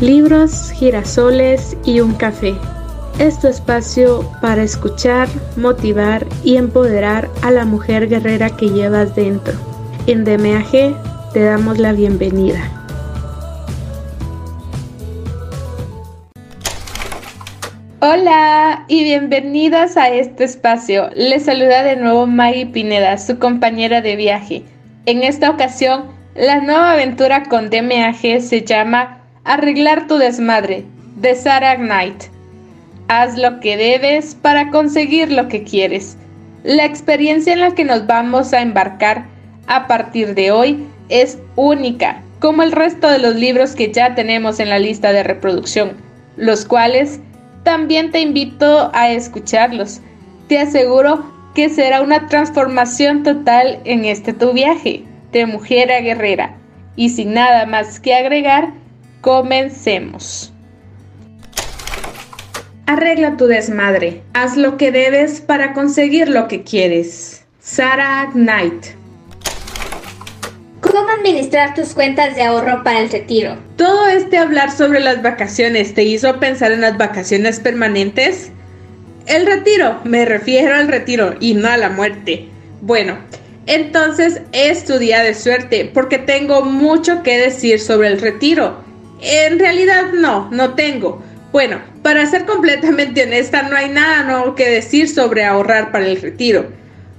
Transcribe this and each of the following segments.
libros, girasoles y un café. Es tu espacio para escuchar, motivar y empoderar a la mujer guerrera que llevas dentro. En DMAG te damos la bienvenida. Hola y bienvenidas a este espacio. Les saluda de nuevo Maggie Pineda, su compañera de viaje. En esta ocasión, la nueva aventura con DMAG se llama Arreglar tu desmadre, de Sarah Knight. Haz lo que debes para conseguir lo que quieres. La experiencia en la que nos vamos a embarcar a partir de hoy es única, como el resto de los libros que ya tenemos en la lista de reproducción, los cuales también te invito a escucharlos. Te aseguro que será una transformación total en este tu viaje de mujer a guerrera. Y sin nada más que agregar, Comencemos. Arregla tu desmadre. Haz lo que debes para conseguir lo que quieres. Sarah Knight. ¿Cómo administrar tus cuentas de ahorro para el retiro? Todo este hablar sobre las vacaciones te hizo pensar en las vacaciones permanentes. El retiro, me refiero al retiro y no a la muerte. Bueno, entonces es tu día de suerte porque tengo mucho que decir sobre el retiro en realidad no, no tengo. Bueno, para ser completamente honesta, no hay nada nuevo que decir sobre ahorrar para el retiro.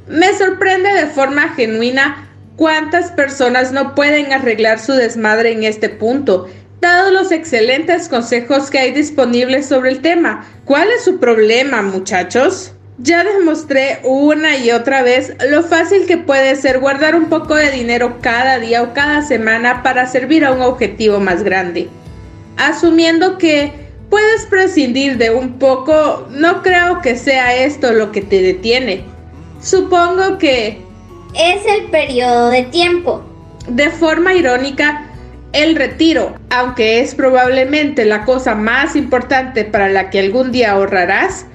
Me sorprende de forma genuina cuántas personas no pueden arreglar su desmadre en este punto, dado los excelentes consejos que hay disponibles sobre el tema. ¿Cuál es su problema, muchachos? Ya demostré una y otra vez lo fácil que puede ser guardar un poco de dinero cada día o cada semana para servir a un objetivo más grande. Asumiendo que puedes prescindir de un poco, no creo que sea esto lo que te detiene. Supongo que... Es el periodo de tiempo. De forma irónica, el retiro, aunque es probablemente la cosa más importante para la que algún día ahorrarás,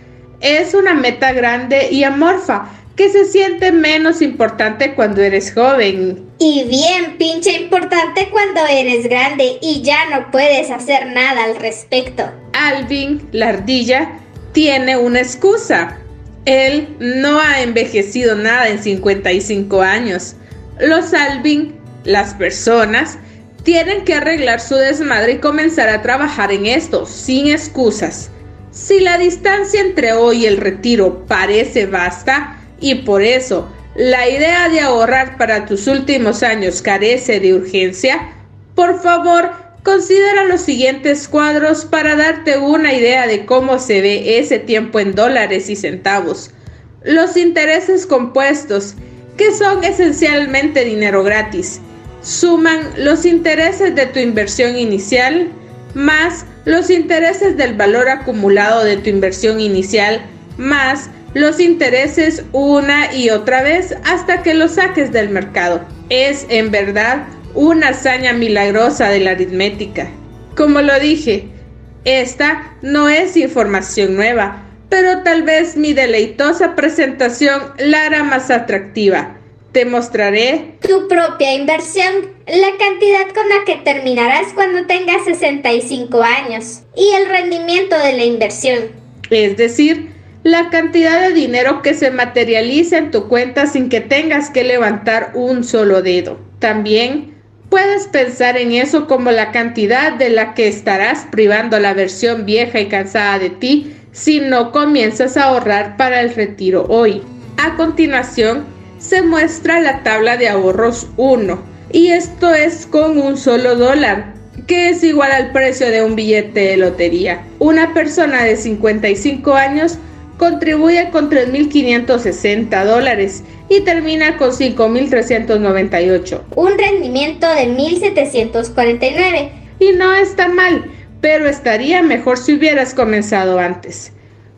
es una meta grande y amorfa que se siente menos importante cuando eres joven. Y bien pinche importante cuando eres grande y ya no puedes hacer nada al respecto. Alvin, la ardilla, tiene una excusa. Él no ha envejecido nada en 55 años. Los Alvin, las personas, tienen que arreglar su desmadre y comenzar a trabajar en esto, sin excusas. Si la distancia entre hoy y el retiro parece vasta y por eso la idea de ahorrar para tus últimos años carece de urgencia, por favor considera los siguientes cuadros para darte una idea de cómo se ve ese tiempo en dólares y centavos. Los intereses compuestos, que son esencialmente dinero gratis, suman los intereses de tu inversión inicial más los intereses del valor acumulado de tu inversión inicial más los intereses una y otra vez hasta que los saques del mercado. Es en verdad una hazaña milagrosa de la aritmética. Como lo dije, esta no es información nueva, pero tal vez mi deleitosa presentación la hará más atractiva. Te mostraré tu propia inversión, la cantidad con la que terminarás cuando tengas 65 años y el rendimiento de la inversión. Es decir, la cantidad de dinero que se materializa en tu cuenta sin que tengas que levantar un solo dedo. También puedes pensar en eso como la cantidad de la que estarás privando la versión vieja y cansada de ti si no comienzas a ahorrar para el retiro hoy. A continuación, se muestra la tabla de ahorros 1 y esto es con un solo dólar que es igual al precio de un billete de lotería. Una persona de 55 años contribuye con 3.560 dólares y termina con 5.398. Un rendimiento de 1.749. Y no está mal, pero estaría mejor si hubieras comenzado antes.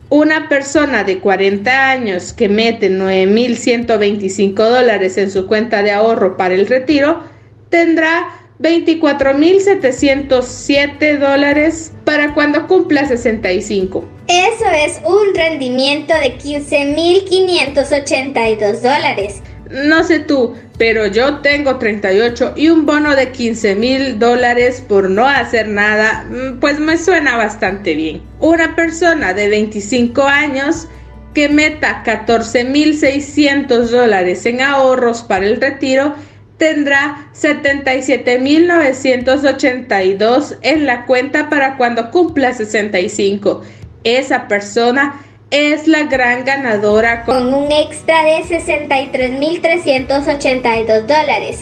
Una persona de 40 años que mete 9.125 dólares en su cuenta de ahorro para el retiro tendrá 24.707 dólares para cuando cumpla 65. Eso es un rendimiento de 15.582 dólares. No sé tú, pero yo tengo 38 y un bono de 15 mil dólares por no hacer nada, mm, pues me suena bastante bien. Una persona de 25 años que meta 14 mil 600 dólares en ahorros para el retiro tendrá 77 mil 982 en la cuenta para cuando cumpla 65. Esa persona es la gran ganadora con, un extra de 63.382 dólares.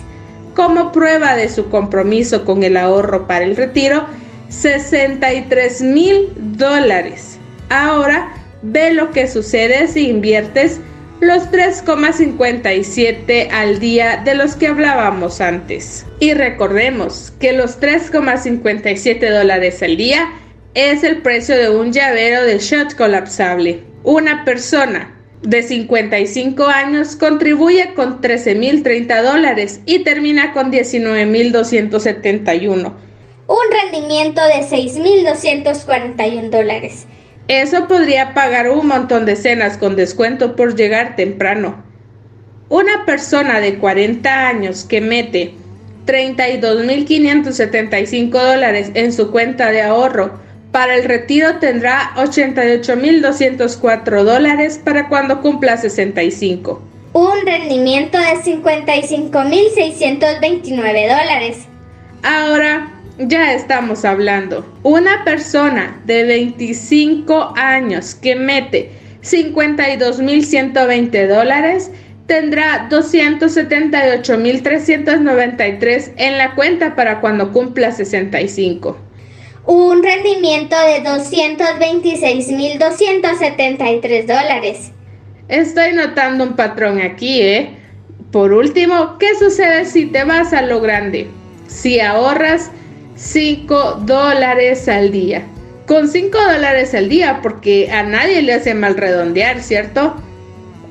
Como prueba de su compromiso con el ahorro para el retiro, 63 mil dólares. Ahora ve lo que sucede si inviertes los 3,57 al día de los que hablábamos antes. Y recordemos que los 3,57 dólares al día es el precio de un llavero de shot colapsable. Una persona de 55 años contribuye con 13.030 dólares y termina con 19.271. Un rendimiento de 6.241 dólares. Eso podría pagar un montón de cenas con descuento por llegar temprano. Una persona de 40 años que mete 32.575 dólares en su cuenta de ahorro para el retiro tendrá 88.204 dólares para cuando cumpla 65. Un rendimiento de 55.629 dólares. Ahora ya estamos hablando. Una persona de 25 años que mete 52.120 dólares tendrá 278.393 en la cuenta para cuando cumpla 65 un rendimiento de 226.273 dólares. Estoy notando un patrón aquí, ¿eh? Por último, ¿qué sucede si te vas a lo grande? Si ahorras 5 dólares al día. Con 5 dólares al día, porque a nadie le hace mal redondear, ¿cierto?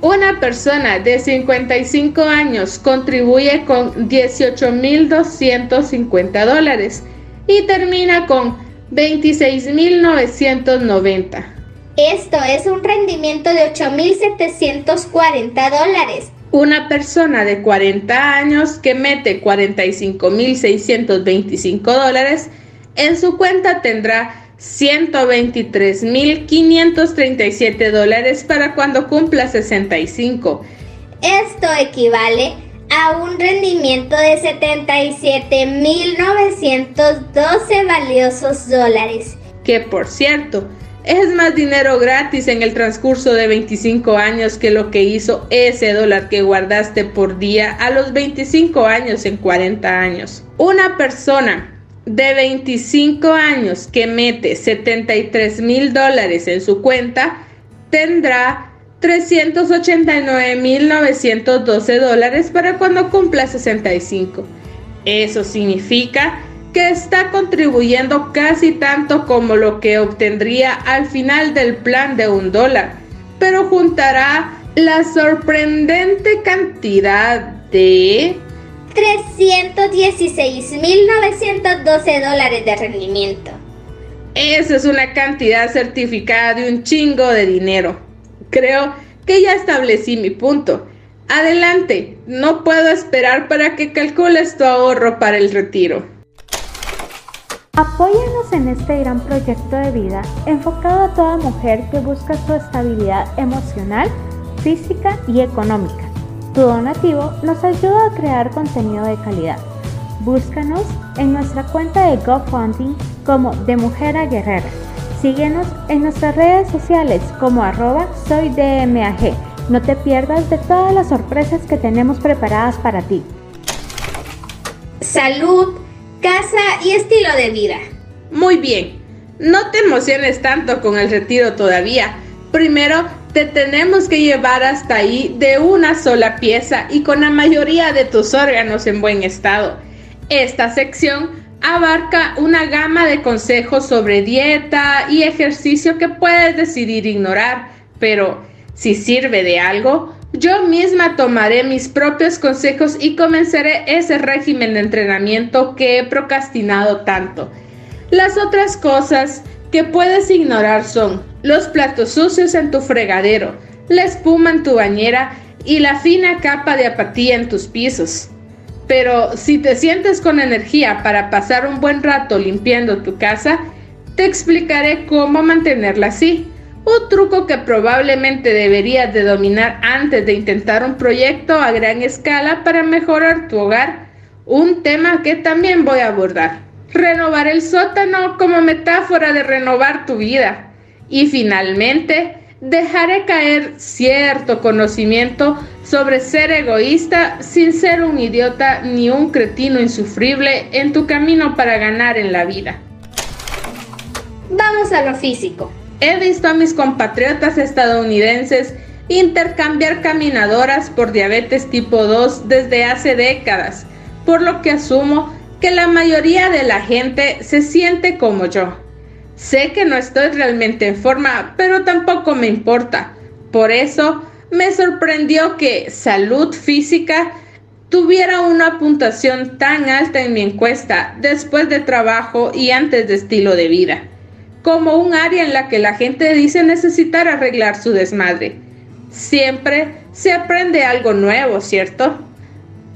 Una persona de 55 años contribuye con 18.250 dólares y termina con 26.990. Esto es un rendimiento de 8.740 dólares. Una persona de 40 años que mete 45.625 dólares en su cuenta tendrá 123.537 dólares para cuando cumpla 65. Esto equivale a un rendimiento de 77.912 valiosos dólares. Que por cierto, es más dinero gratis en el transcurso de 25 años que lo que hizo ese dólar que guardaste por día a los 25 años en 40 años. Una persona de 25 años que mete 73 mil dólares en su cuenta tendrá 389.912 dólares para cuando cumpla 65. Eso significa que está contribuyendo casi tanto como lo que obtendría al final del plan de un dólar, pero juntará la sorprendente cantidad de 316.912 dólares de rendimiento. Esa es una cantidad certificada de un chingo de dinero. Creo que ya establecí mi punto. Adelante, no puedo esperar para que calcules tu ahorro para el retiro. Apóyanos en este gran proyecto de vida enfocado a toda mujer que busca su estabilidad emocional, física y económica. Tu donativo nos ayuda a crear contenido de calidad. Búscanos en nuestra cuenta de GoFundMe como De Mujer a Guerrera Síguenos en nuestras redes sociales como arroba soydmag. No te pierdas de todas las sorpresas que tenemos preparadas para ti. Salud, casa y estilo de vida. Muy bien, no te emociones tanto con el retiro todavía. Primero, te tenemos que llevar hasta ahí de una sola pieza y con la mayoría de tus órganos en buen estado. Esta sección abarca una gama de consejos sobre dieta y ejercicio que puedes decidir ignorar, pero si sirve de algo, yo misma tomaré mis propios consejos y comenzaré ese régimen de entrenamiento que he procrastinado tanto. Las otras cosas que puedes ignorar son los platos sucios en tu fregadero, la espuma en tu bañera y la fina capa de apatía en tus pisos. Pero si te sientes con energía para pasar un buen rato limpiando tu casa, te explicaré cómo mantenerla así. Un truco que probablemente deberías de dominar antes de intentar un proyecto a gran escala para mejorar tu hogar. Un tema que también voy a abordar. Renovar el sótano como metáfora de renovar tu vida. Y finalmente, dejaré caer cierto conocimiento sobre ser egoísta sin ser un idiota ni un cretino insufrible en tu camino para ganar en la vida. Vamos a lo físico. He visto a mis compatriotas estadounidenses intercambiar caminadoras por diabetes tipo 2 desde hace décadas, por lo que asumo que la mayoría de la gente se siente como yo Sé que no estoy realmente en forma, pero tampoco me importa. Por eso me sorprendió que salud física tuviera una puntuación tan alta en mi encuesta después de trabajo y antes de estilo de vida, como un área en la que la gente dice necesitar arreglar su desmadre. Siempre se aprende algo nuevo, ¿cierto?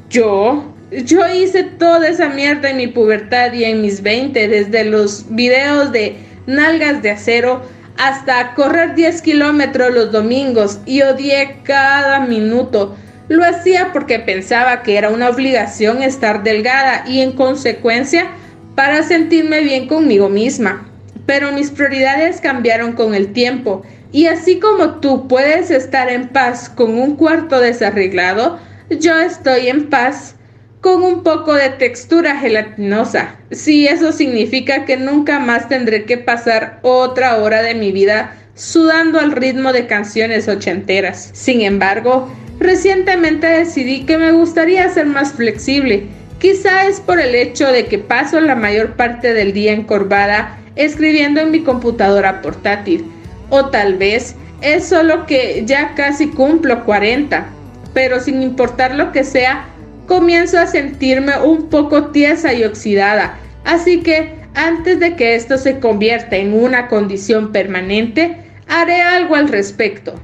Yo, yo hice toda esa mierda en mi pubertad y en mis 20, desde los videos de nalgas de acero, hasta correr 10 kilómetros los domingos y odié cada minuto. Lo hacía porque pensaba que era una obligación estar delgada y en consecuencia para sentirme bien conmigo misma. Pero mis prioridades cambiaron con el tiempo y así como tú puedes estar en paz con un cuarto desarreglado, yo estoy en paz con un poco de textura gelatinosa. Si eso significa que nunca más tendré que pasar otra hora de mi vida sudando al ritmo de canciones ochenteras. Sin embargo, recientemente decidí que me gustaría ser más flexible. Quizá es por el hecho de que paso la mayor parte del día encorvada escribiendo en mi computadora portátil. O tal vez es solo que ya casi cumplo 40. Pero sin importar lo que sea, comienzo a sentirme un poco tiesa y oxidada, así que antes de que esto se convierta en una condición permanente, haré algo al respecto.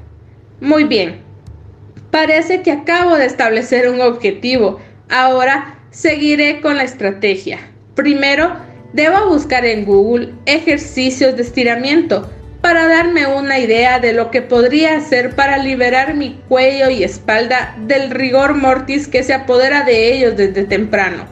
Muy bien, parece que acabo de establecer un objetivo, ahora seguiré con la estrategia. Primero, debo buscar en Google ejercicios de estiramiento para darme una idea de lo que podría hacer para liberar mi cuello y espalda del rigor mortis que se apodera de ellos desde temprano.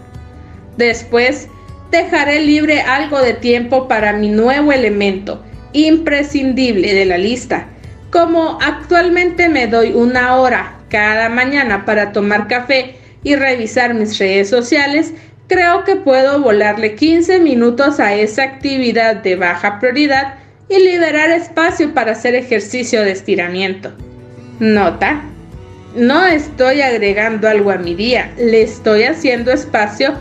Después, dejaré libre algo de tiempo para mi nuevo elemento, imprescindible de la lista. Como actualmente me doy una hora cada mañana para tomar café y revisar mis redes sociales, creo que puedo volarle 15 minutos a esa actividad de baja prioridad y liberar espacio para hacer ejercicio de estiramiento. Nota, no estoy agregando algo a mi día, le estoy haciendo espacio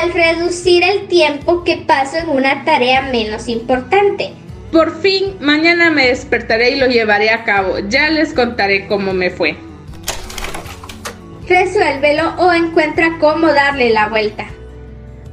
al reducir el tiempo que paso en una tarea menos importante. Por fin, mañana me despertaré y lo llevaré a cabo. Ya les contaré cómo me fue. Resuélvelo o encuentra cómo darle la vuelta.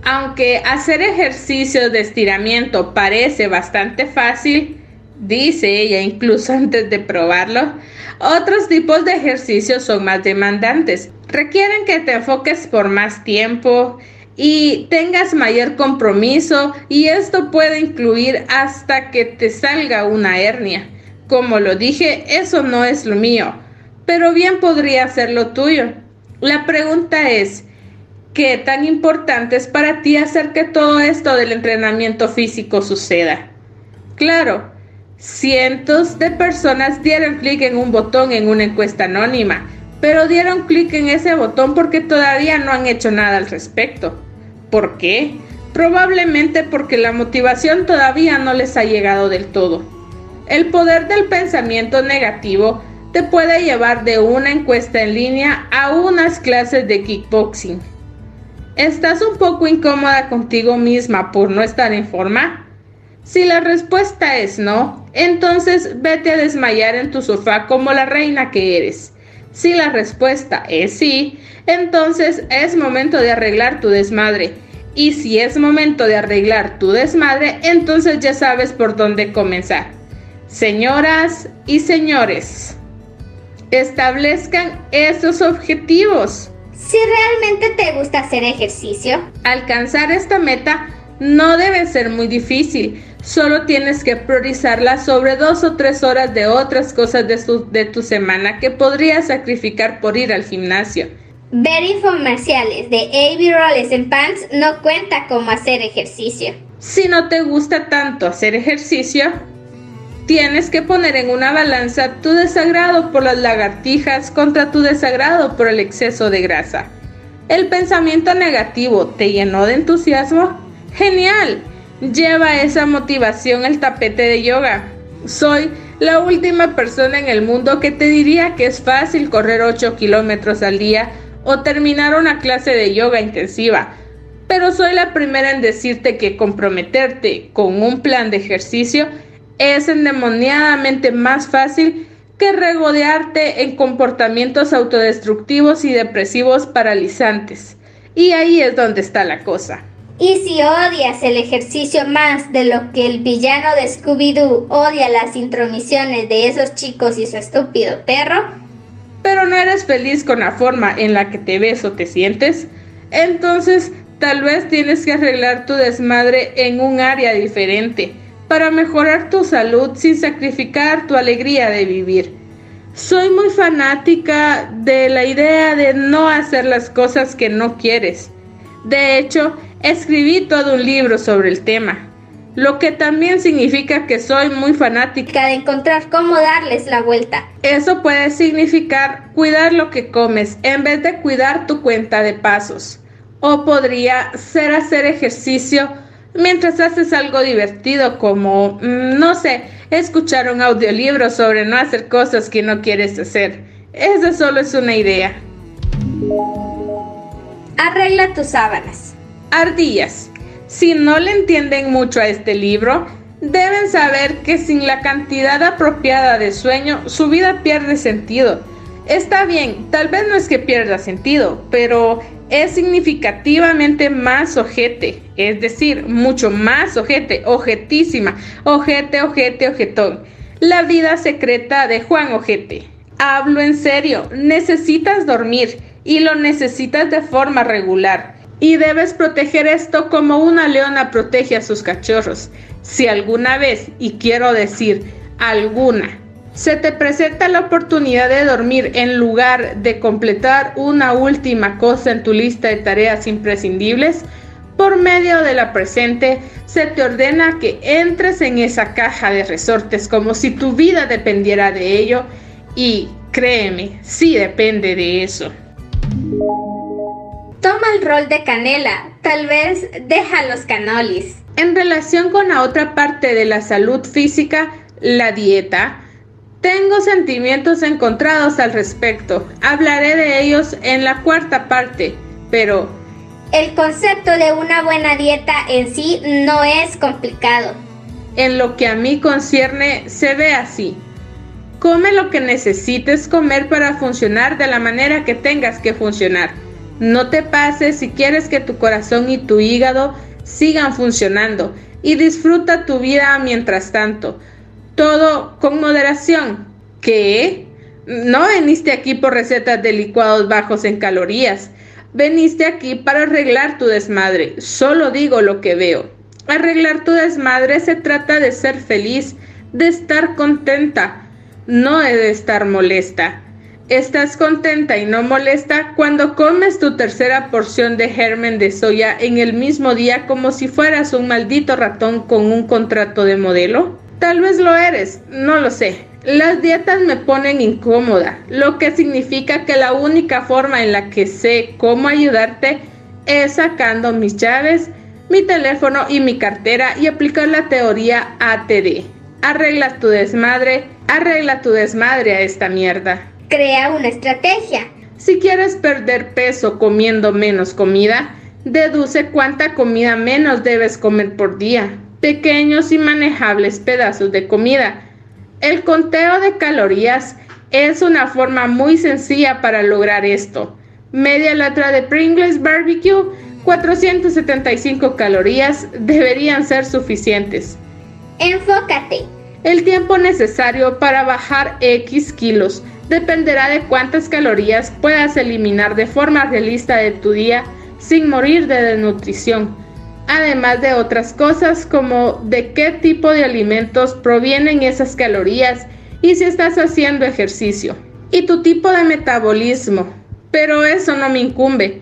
Aunque hacer ejercicios de estiramiento parece bastante fácil, dice ella incluso antes de probarlo, otros tipos de ejercicios son más demandantes. Requieren que te enfoques por más tiempo y tengas mayor compromiso y esto puede incluir hasta que te salga una hernia. Como lo dije, eso no es lo mío, pero bien podría ser lo tuyo. La pregunta es, qué tan importante es para ti hacer que todo esto del entrenamiento físico suceda. Claro, cientos de personas dieron clic en un botón en una encuesta anónima, pero dieron clic en ese botón porque todavía no han hecho nada al respecto. ¿Por qué? Probablemente porque la motivación todavía no les ha llegado del todo. El poder del pensamiento negativo te puede llevar de una encuesta en línea a unas clases de kickboxing ¿Estás un poco incómoda contigo misma por no estar en forma? Si la respuesta es no, entonces vete a desmayar en tu sofá como la reina que eres. Si la respuesta es sí, entonces es momento de arreglar tu desmadre. Y si es momento de arreglar tu desmadre, entonces ya sabes por dónde comenzar. Señoras y señores, Establezcan esos objetivos. Si realmente te gusta hacer ejercicio, alcanzar esta meta no debe ser muy difícil. Solo tienes que priorizarla sobre dos o tres horas de otras cosas de, de tu semana que podrías sacrificar por ir al gimnasio. Ver infomerciales de AB Rolls en Pants no cuenta como hacer ejercicio. Si no te gusta tanto hacer ejercicio, tienes que poner en una balanza tu desagrado por las lagartijas contra tu desagrado por el exceso de grasa. ¿El pensamiento negativo te llenó de entusiasmo? Genial. Lleva esa motivación al tapete de yoga. Soy la última persona en el mundo que te diría que es fácil correr 8 kilómetros al día o terminar una clase de yoga intensiva, pero soy la primera en decirte que comprometerte con un plan de ejercicio es endemoniadamente más fácil que regodearte en comportamientos autodestructivos y depresivos paralizantes. Y ahí es donde está la cosa. Y si odias el ejercicio más de lo que el villano de Scooby-Doo odia las intromisiones de esos chicos y su estúpido perro, pero no eres feliz con la forma en la que te ves o te sientes, entonces tal vez tienes que arreglar tu desmadre en un área diferente para mejorar tu salud sin sacrificar tu alegría de vivir. Soy muy fanática de la idea de no hacer las cosas que no quieres. De hecho, escribí todo un libro sobre el tema, lo que también significa que soy muy fanática de encontrar cómo darles la vuelta. Eso puede significar cuidar lo que comes en vez de cuidar tu cuenta de pasos. O podría ser hacer ejercicio mientras haces algo divertido como, mm, no sé, escuchar un audiolibro sobre no hacer cosas que no quieres hacer. Esa solo es una idea. Arregla tus sábanas. Ardillas. Si no le entienden mucho a este libro, deben saber que sin la cantidad apropiada de sueño, su vida pierde sentido. Está bien, tal vez no es que pierda sentido, pero es significativamente más ojete, es decir, mucho más ojete, ojetísima, ojete, ojete, ojetón. La vida secreta de Juan Ojete. Hablo en serio, necesitas dormir y lo necesitas de forma regular. Y debes proteger esto como una leona protege a sus cachorros. Si alguna vez, y quiero decir alguna, se te presenta la oportunidad de dormir en lugar de completar una última cosa en tu lista de tareas imprescindibles, por medio de la presente se te ordena que entres en esa caja de resortes como si tu vida dependiera de ello y créeme, sí depende de eso. Toma el rol de canela, tal vez deja los canolis. En relación con la otra parte de la salud física, la dieta, tengo sentimientos encontrados al respecto. Hablaré de ellos en la cuarta parte, pero... El concepto de una buena dieta en sí no es complicado. En lo que a mí concierne, se ve así. Come lo que necesites comer para funcionar de la manera que tengas que funcionar. No te pases si quieres que tu corazón y tu hígado sigan funcionando y disfruta tu vida mientras tanto todo con moderación. ¿Qué? No veniste aquí por recetas de licuados bajos en calorías. Veniste aquí para arreglar tu desmadre. Solo digo lo que veo. Arreglar tu desmadre se trata de ser feliz, de estar contenta, no de estar molesta. Estás contenta y no molesta cuando comes tu tercera porción de germen de soya en el mismo día como si fueras un maldito ratón con un contrato de modelo. Tal vez lo eres, no lo sé. Las dietas me ponen incómoda, lo que significa que la única forma en la que sé cómo ayudarte es sacando mis llaves, mi teléfono y mi cartera y aplicar la teoría ATD. Arregla tu desmadre, arregla tu desmadre a esta mierda. Crea una estrategia. Si quieres perder peso comiendo menos comida, deduce cuánta comida menos debes comer por día pequeños y manejables pedazos de comida. El conteo de calorías es una forma muy sencilla para lograr esto. Media lata de Pringles Barbecue, 475 calorías deberían ser suficientes. Enfócate. El tiempo necesario para bajar X kilos dependerá de cuántas calorías puedas eliminar de forma realista de tu día sin morir de desnutrición, además de otras cosas como de qué tipo de alimentos provienen esas calorías y si estás haciendo ejercicio, y tu tipo de metabolismo. Pero eso no me incumbe.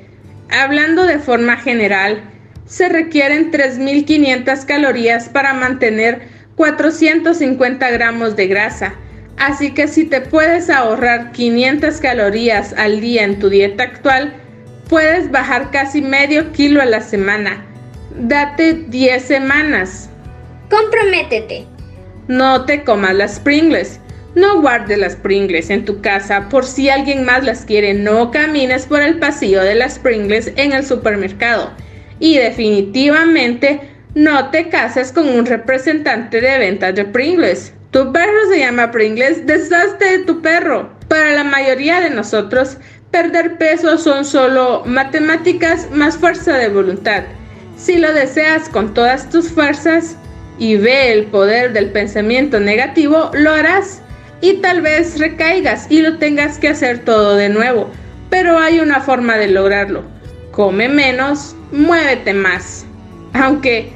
Hablando de forma general, se requieren 3.500 calorías para mantener 450 gramos de grasa. Así que si te puedes ahorrar 500 calorías al día en tu dieta actual, puedes bajar casi medio kilo a la semana. Date 10 semanas. Comprométete. No te comas las Pringles. No guardes las Pringles en tu casa por si alguien más las quiere. No camines por el pasillo de las Pringles en el supermercado. Y definitivamente no te cases con un representante de ventas de Pringles. Tu perro se llama Pringles, deshazte de tu perro. Para la mayoría de nosotros, perder peso son solo matemáticas más fuerza de voluntad. Si lo deseas con todas tus fuerzas y ve el poder del pensamiento negativo, lo harás. Y tal vez recaigas y lo tengas que hacer todo de nuevo. Pero hay una forma de lograrlo. Come menos, muévete más. Aunque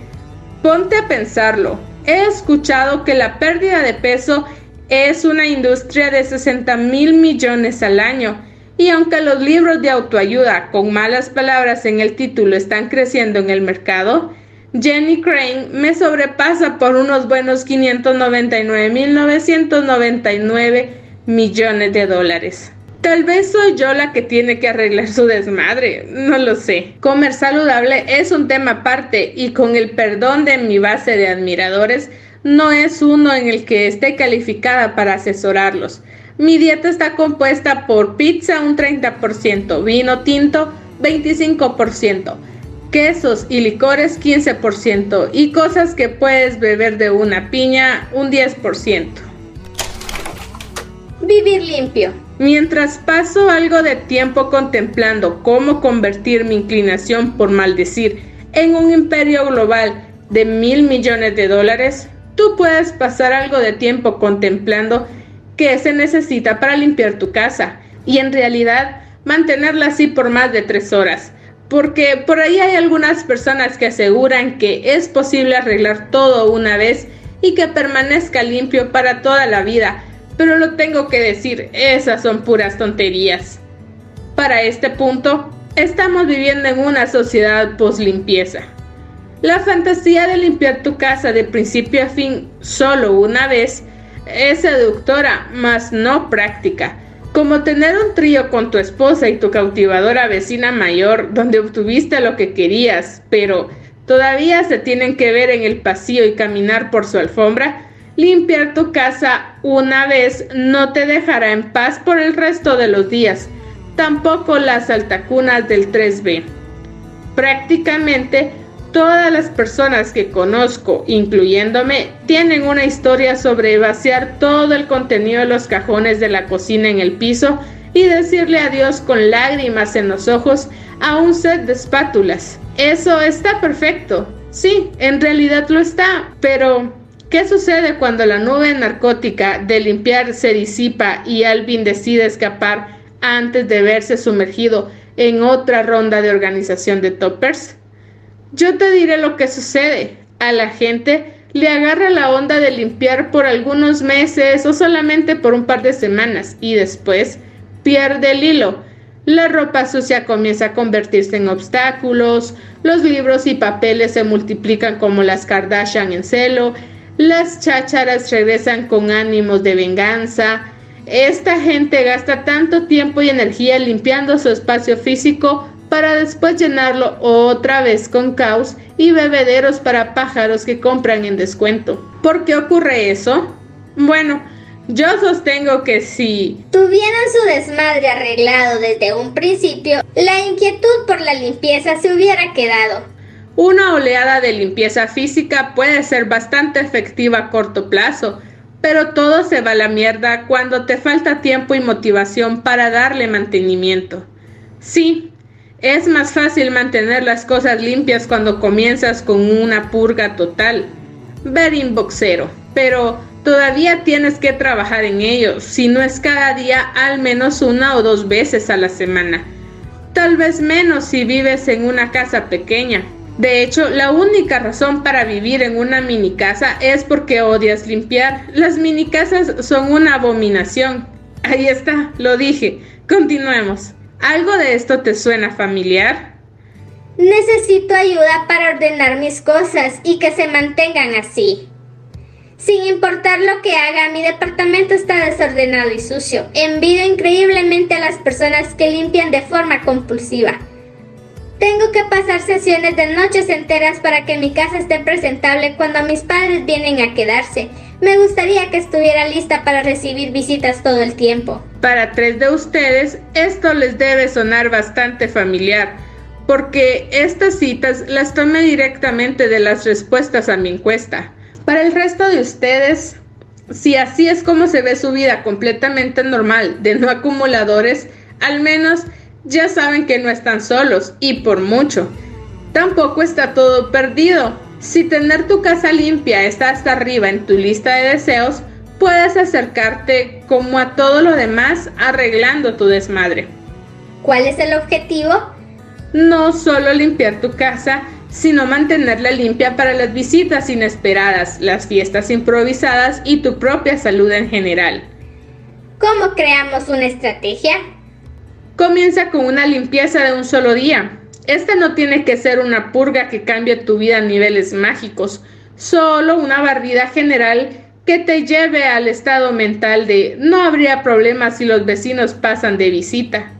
Ponte a pensarlo. He escuchado que la pérdida de peso es una industria de 60 mil millones al año. Y aunque los libros de autoayuda con malas palabras en el título están creciendo en el mercado, Jenny Crane me sobrepasa por unos buenos 599.999 millones de dólares. Tal vez soy yo la que tiene que arreglar su desmadre, no lo sé. Comer saludable es un tema aparte y con el perdón de mi base de admiradores, no es uno en el que esté calificada para asesorarlos. Mi dieta está compuesta por pizza un 30%, vino tinto 25%, quesos y licores 15% y cosas que puedes beber de una piña un 10%. Vivir limpio. Mientras paso algo de tiempo contemplando cómo convertir mi inclinación por maldecir en un imperio global de mil millones de dólares, tú puedes pasar algo de tiempo contemplando qué se necesita para limpiar tu casa y en realidad mantenerla así por más de tres horas. Porque por ahí hay algunas personas que aseguran que es posible arreglar todo una vez y que permanezca limpio para toda la vida pero lo tengo que decir, esas son puras tonterías. Para este punto, estamos viviendo en una sociedad post-limpieza. La fantasía de limpiar tu casa de principio a fin solo una vez es seductora, mas no práctica. Como tener un trío con tu esposa y tu cautivadora vecina mayor donde obtuviste lo que querías, pero todavía se tienen que ver en el pasillo y caminar por su alfombra, Limpiar tu casa una vez no te dejará en paz por el resto de los días, tampoco las altacunas del 3B. Prácticamente todas las personas que conozco, incluyéndome, tienen una historia sobre vaciar todo el contenido de los cajones de la cocina en el piso y decirle adiós con lágrimas en los ojos a un set de espátulas. Eso está perfecto. Sí, en realidad lo está, pero ¿Qué sucede cuando la nube narcótica de limpiar se disipa y Alvin decide escapar antes de verse sumergido en otra ronda de organización de toppers? Yo te diré lo que sucede. A la gente le agarra la onda de limpiar por algunos meses o solamente por un par de semanas y después pierde el hilo. La ropa sucia comienza a convertirse en obstáculos, los libros y papeles se multiplican como las Kardashian en celo, las chácharas regresan con ánimos de venganza. Esta gente gasta tanto tiempo y energía limpiando su espacio físico para después llenarlo otra vez con caos y bebederos para pájaros que compran en descuento. ¿Por qué ocurre eso? Bueno, yo sostengo que si tuvieran su desmadre arreglado desde un principio, la inquietud por la limpieza se hubiera quedado. Una oleada de limpieza física puede ser bastante efectiva a corto plazo, pero todo se va a la mierda cuando te falta tiempo y motivación para darle mantenimiento. Sí, es más fácil mantener las cosas limpias cuando comienzas con una purga total. Ver inboxero, pero Todavía tienes que trabajar en ello, si no es cada día, al menos una o dos veces a la semana. Tal vez menos si vives en una casa pequeña. De hecho, la única razón para vivir en una mini casa es porque odias limpiar. Las mini casas son una abominación. Ahí está, lo dije. Continuemos. ¿Algo de esto te suena familiar? Necesito ayuda para ordenar mis cosas y que se mantengan así. Sin importar lo que haga, mi departamento está desordenado y sucio. Envidio increíblemente a las personas que limpian de forma compulsiva. Tengo que pasar sesiones de noches enteras para que mi casa esté presentable cuando mis padres vienen a quedarse. Me gustaría que estuviera lista para recibir visitas todo el tiempo. Para tres de ustedes, esto les debe sonar bastante familiar, porque estas citas las tomé directamente de las respuestas a mi encuesta. Para el resto de ustedes, si así es como se ve su vida completamente normal, de no acumuladores, al menos ya saben que no están solos y por mucho. Tampoco está todo perdido. Si tener tu casa limpia está hasta arriba en tu lista de deseos, puedes acercarte como a todo lo demás arreglando tu desmadre. ¿Cuál es el objetivo? No solo limpiar tu casa, sino mantenerla limpia para las visitas inesperadas, las fiestas improvisadas y tu propia salud en general. ¿Cómo creamos una estrategia? Comienza con una limpieza de un solo día. Esta no tiene que ser una purga que cambie tu vida a niveles mágicos, solo una barrida general que te lleve al estado mental de no habría problema si los vecinos pasan de visita.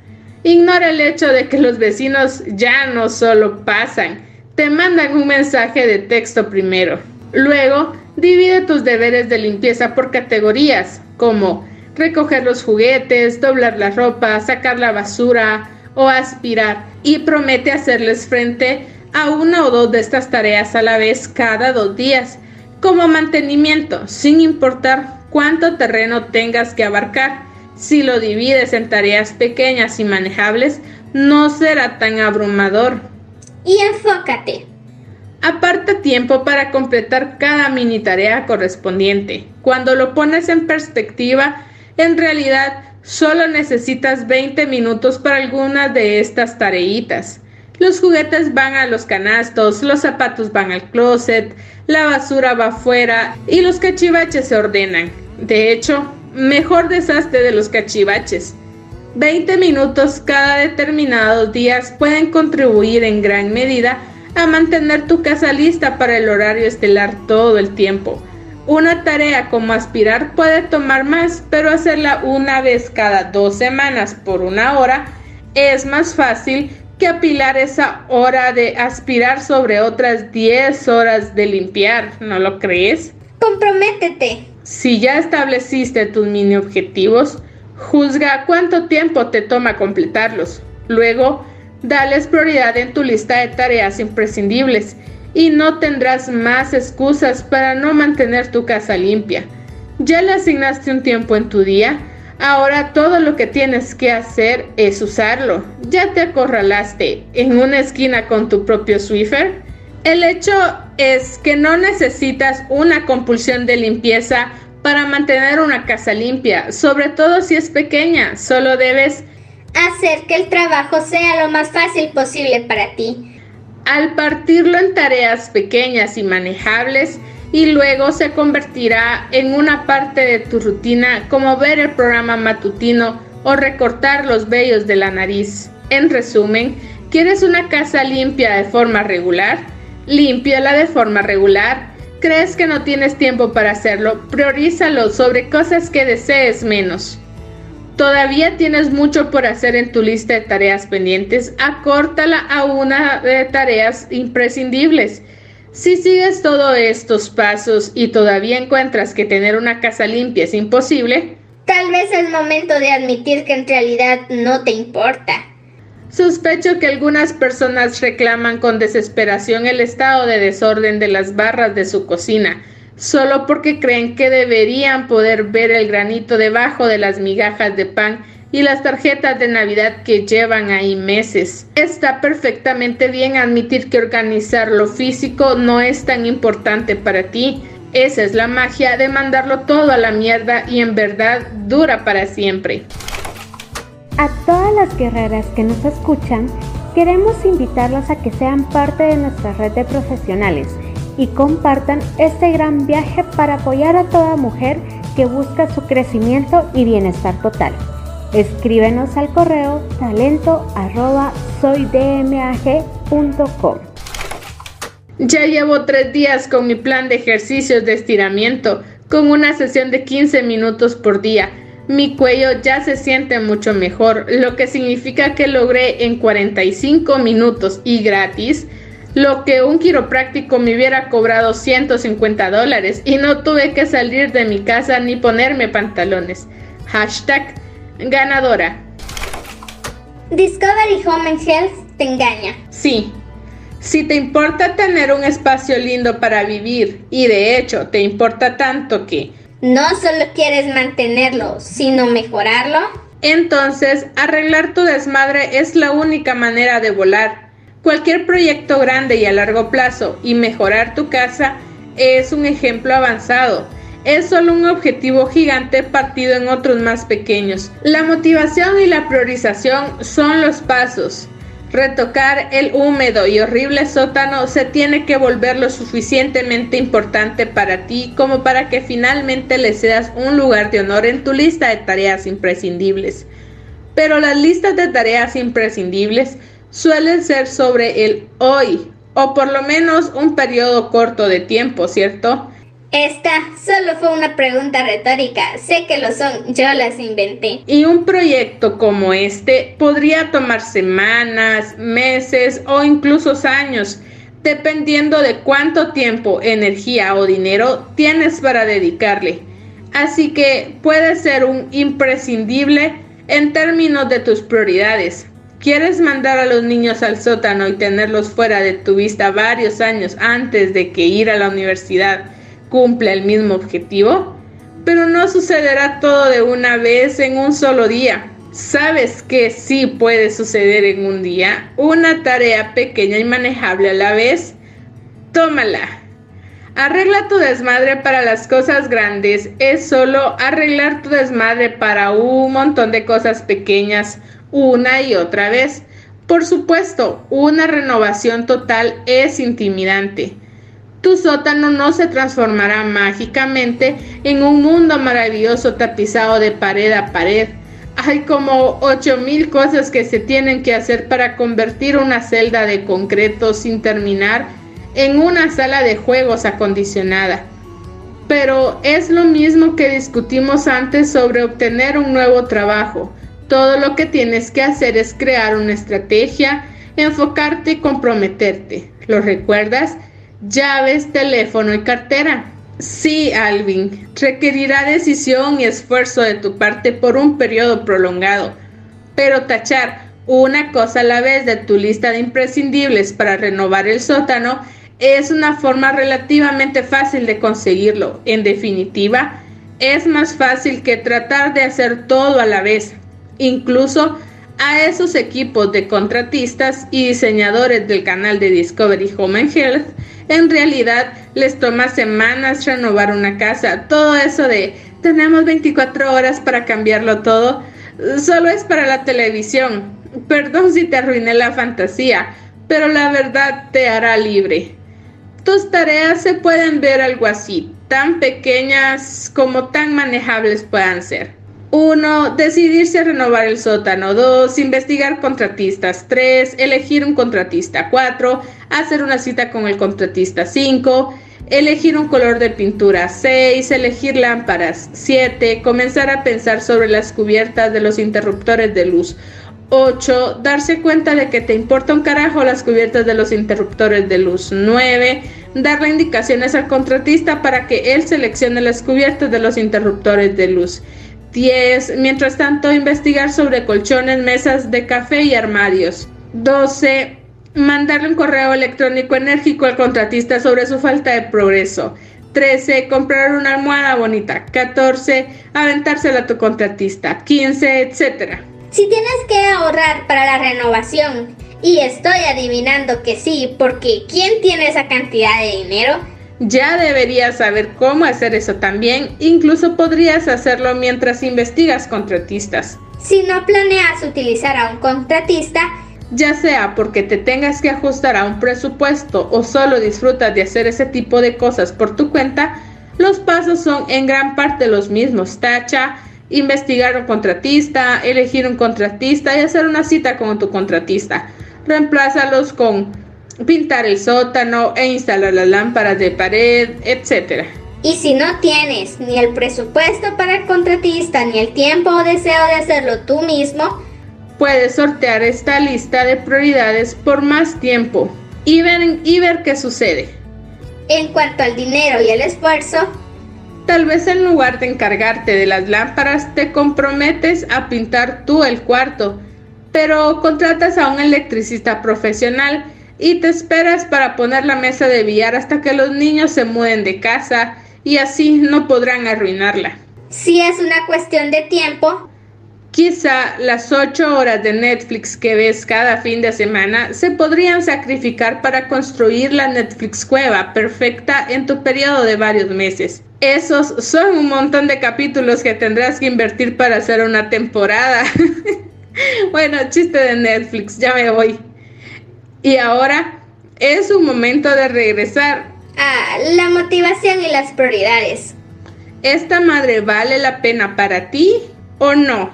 Ignora el hecho de que los vecinos ya no solo pasan, te mandan un mensaje de texto primero. Luego, divide tus deberes de limpieza por categorías, como recoger los juguetes, doblar la ropa, sacar la basura o aspirar y promete hacerles frente a una o dos de estas tareas a la vez cada dos días, como mantenimiento, sin importar cuánto terreno tengas que abarcar. Si lo divides en tareas pequeñas y manejables, no será tan abrumador. Y enfócate. Aparta tiempo para completar cada mini tarea correspondiente. Cuando lo pones en perspectiva, en realidad, solo necesitas 20 minutos para algunas de estas tareitas. Los juguetes van a los canastos, los zapatos van al closet, la basura va afuera y los cachivaches se ordenan. De hecho, mejor desastre de los cachivaches. 20 minutos cada determinados días pueden contribuir en gran medida a mantener tu casa lista para el horario estelar todo el tiempo. Una tarea como aspirar puede tomar más, pero hacerla una vez cada dos semanas por una hora es más fácil que apilar esa hora de aspirar sobre otras 10 horas de limpiar, ¿no lo crees? Comprométete. Si ya estableciste tus mini objetivos, juzga cuánto tiempo te toma completarlos. Luego, dales prioridad en tu lista de tareas imprescindibles y no tendrás más excusas para no mantener tu casa limpia. Ya le asignaste un tiempo en tu día, ahora todo lo que tienes que hacer es usarlo. Ya te acorralaste en una esquina con tu propio Swiffer. El hecho es que no necesitas una compulsión de limpieza para mantener una casa limpia, sobre todo si es pequeña, solo debes hacer que el trabajo sea lo más fácil posible para ti al partirlo en tareas pequeñas y manejables y luego se convertirá en una parte de tu rutina como ver el programa matutino o recortar los vellos de la nariz. En resumen, ¿quieres una casa limpia de forma regular? Límpiala de forma regular. ¿Crees que no tienes tiempo para hacerlo? Priorízalo sobre cosas que desees menos. Todavía tienes mucho por hacer en tu lista de tareas pendientes. Acórtala a una de tareas imprescindibles. Si sigues todos estos pasos y todavía encuentras que tener una casa limpia es imposible, tal vez es momento de admitir que en realidad no te importa. Sospecho que algunas personas reclaman con desesperación el estado de desorden de las barras de su cocina solo porque creen que deberían poder ver el granito debajo de las migajas de pan y las tarjetas de Navidad que llevan ahí meses. Está perfectamente bien admitir que organizar lo físico no es tan importante para ti. Esa es la magia de mandarlo todo a la mierda y en verdad dura para siempre. A todas las guerreras que nos escuchan, queremos invitarlas a que sean parte de nuestra red de profesionales y compartan este gran viaje para apoyar a toda mujer que busca su crecimiento y bienestar total. Escríbenos al correo talento Ya llevo tres días con mi plan de ejercicios de estiramiento, con una sesión de 15 minutos por día. Mi cuello ya se siente mucho mejor, lo que significa que logré en 45 minutos y gratis lo que un quiropráctico me hubiera cobrado 150 dólares y no tuve que salir de mi casa ni ponerme pantalones. Hashtag ganadora. Discovery Home and Health te engaña. Sí. Si te importa tener un espacio lindo para vivir y de hecho te importa tanto que no solo quieres mantenerlo, sino mejorarlo, entonces arreglar tu desmadre es la única manera de volar. Cualquier proyecto grande y a largo plazo y mejorar tu casa es un ejemplo avanzado es solo un objetivo gigante partido en otros más pequeños. La motivación y la priorización son los pasos. Retocar el húmedo y horrible sótano se tiene que volver lo suficientemente importante para ti como para que finalmente le seas un lugar de honor en tu lista de tareas imprescindibles. Pero las listas de tareas imprescindibles suelen ser sobre el hoy, o por lo menos un periodo corto de tiempo, ¿cierto? Esta solo fue una pregunta retórica, sé que lo son, yo las inventé. Y un proyecto como este podría tomar semanas, meses o incluso años, dependiendo de cuánto tiempo, energía o dinero tienes para dedicarle. Así que puede ser un imprescindible en términos de tus prioridades. ¿Quieres mandar a los niños al sótano y tenerlos fuera de tu vista varios años antes de que ir a la universidad? cumple el mismo objetivo, pero no sucederá todo de una vez en un solo día. ¿Sabes que sí puede suceder en un día? Una tarea pequeña y manejable a la vez. Tómala. Arregla tu desmadre para las cosas grandes es solo arreglar tu desmadre para un montón de cosas pequeñas una y otra vez. Por supuesto, una renovación total es intimidante tu sótano no se transformará mágicamente en un mundo maravilloso tapizado de pared a pared. Hay como mil cosas que se tienen que hacer para convertir una celda de concreto sin terminar en una sala de juegos acondicionada. Pero es lo mismo que discutimos antes sobre obtener un nuevo trabajo. Todo lo que tienes que hacer es crear una estrategia, enfocarte y comprometerte. ¿Lo recuerdas? llaves, teléfono y cartera. Sí, Alvin, requerirá decisión y esfuerzo de tu parte por un periodo prolongado, pero tachar una cosa a la vez de tu lista de imprescindibles para renovar el sótano es una forma relativamente fácil de conseguirlo. En definitiva, es más fácil que tratar de hacer todo a la vez. Incluso a esos equipos de contratistas y diseñadores del canal de Discovery Home and Health en realidad les toma semanas renovar una casa. Todo eso de tenemos 24 horas para cambiarlo todo, solo es para la televisión. Perdón si te arruiné la fantasía, pero la verdad te hará libre. Tus tareas se pueden ver algo así, tan pequeñas como tan manejables puedan ser. 1. Decidirse a renovar el sótano. 2. Investigar contratistas. 3. Elegir un contratista. 4. Hacer una cita con el contratista. 5. Elegir un color de pintura. 6. Elegir lámparas. 7. Comenzar a pensar sobre las cubiertas de los interruptores de luz. 8. Darse cuenta de que te importa un carajo las cubiertas de los interruptores de luz. 9. Darle indicaciones al contratista para que él seleccione las cubiertas de los interruptores de luz. 10. Mientras tanto, investigar sobre colchones, mesas de café y armarios. 12. Mandarle un correo electrónico enérgico al contratista sobre su falta de progreso. 13. Comprar una almohada bonita. 14. Aventársela a tu contratista. 15, etc. Si tienes que ahorrar para la renovación, y estoy adivinando que sí, porque ¿quién tiene esa cantidad de dinero? Ya deberías saber cómo hacer eso también, incluso podrías hacerlo mientras investigas contratistas. Si no planeas utilizar a un contratista, ya sea porque te tengas que ajustar a un presupuesto o solo disfrutas de hacer ese tipo de cosas por tu cuenta, los pasos son en gran parte los mismos. Tacha, investigar un contratista, elegir un contratista y hacer una cita con tu contratista. Reemplázalos con pintar el sótano e instalar las lámparas de pared, etc. Y si no tienes ni el presupuesto para el contratista ni el tiempo o deseo de hacerlo tú mismo, puedes sortear esta lista de prioridades por más tiempo y ver, y ver qué sucede. En cuanto al dinero y el esfuerzo, tal vez en lugar de encargarte de las lámparas te comprometes a pintar tú el cuarto, pero contratas a un electricista profesional y te esperas para poner la mesa de billar hasta que los niños se muden de casa y así no podrán arruinarla. Si es una cuestión de tiempo, Quizá las ocho horas de Netflix que ves cada fin de semana se podrían sacrificar para construir la Netflix cueva perfecta en tu periodo de varios meses. Esos son un montón de capítulos que tendrás que invertir para hacer una temporada. bueno, chiste de Netflix, ya me voy. Y ahora es un momento de regresar a la motivación y las prioridades. ¿Esta madre vale la pena para ti o no?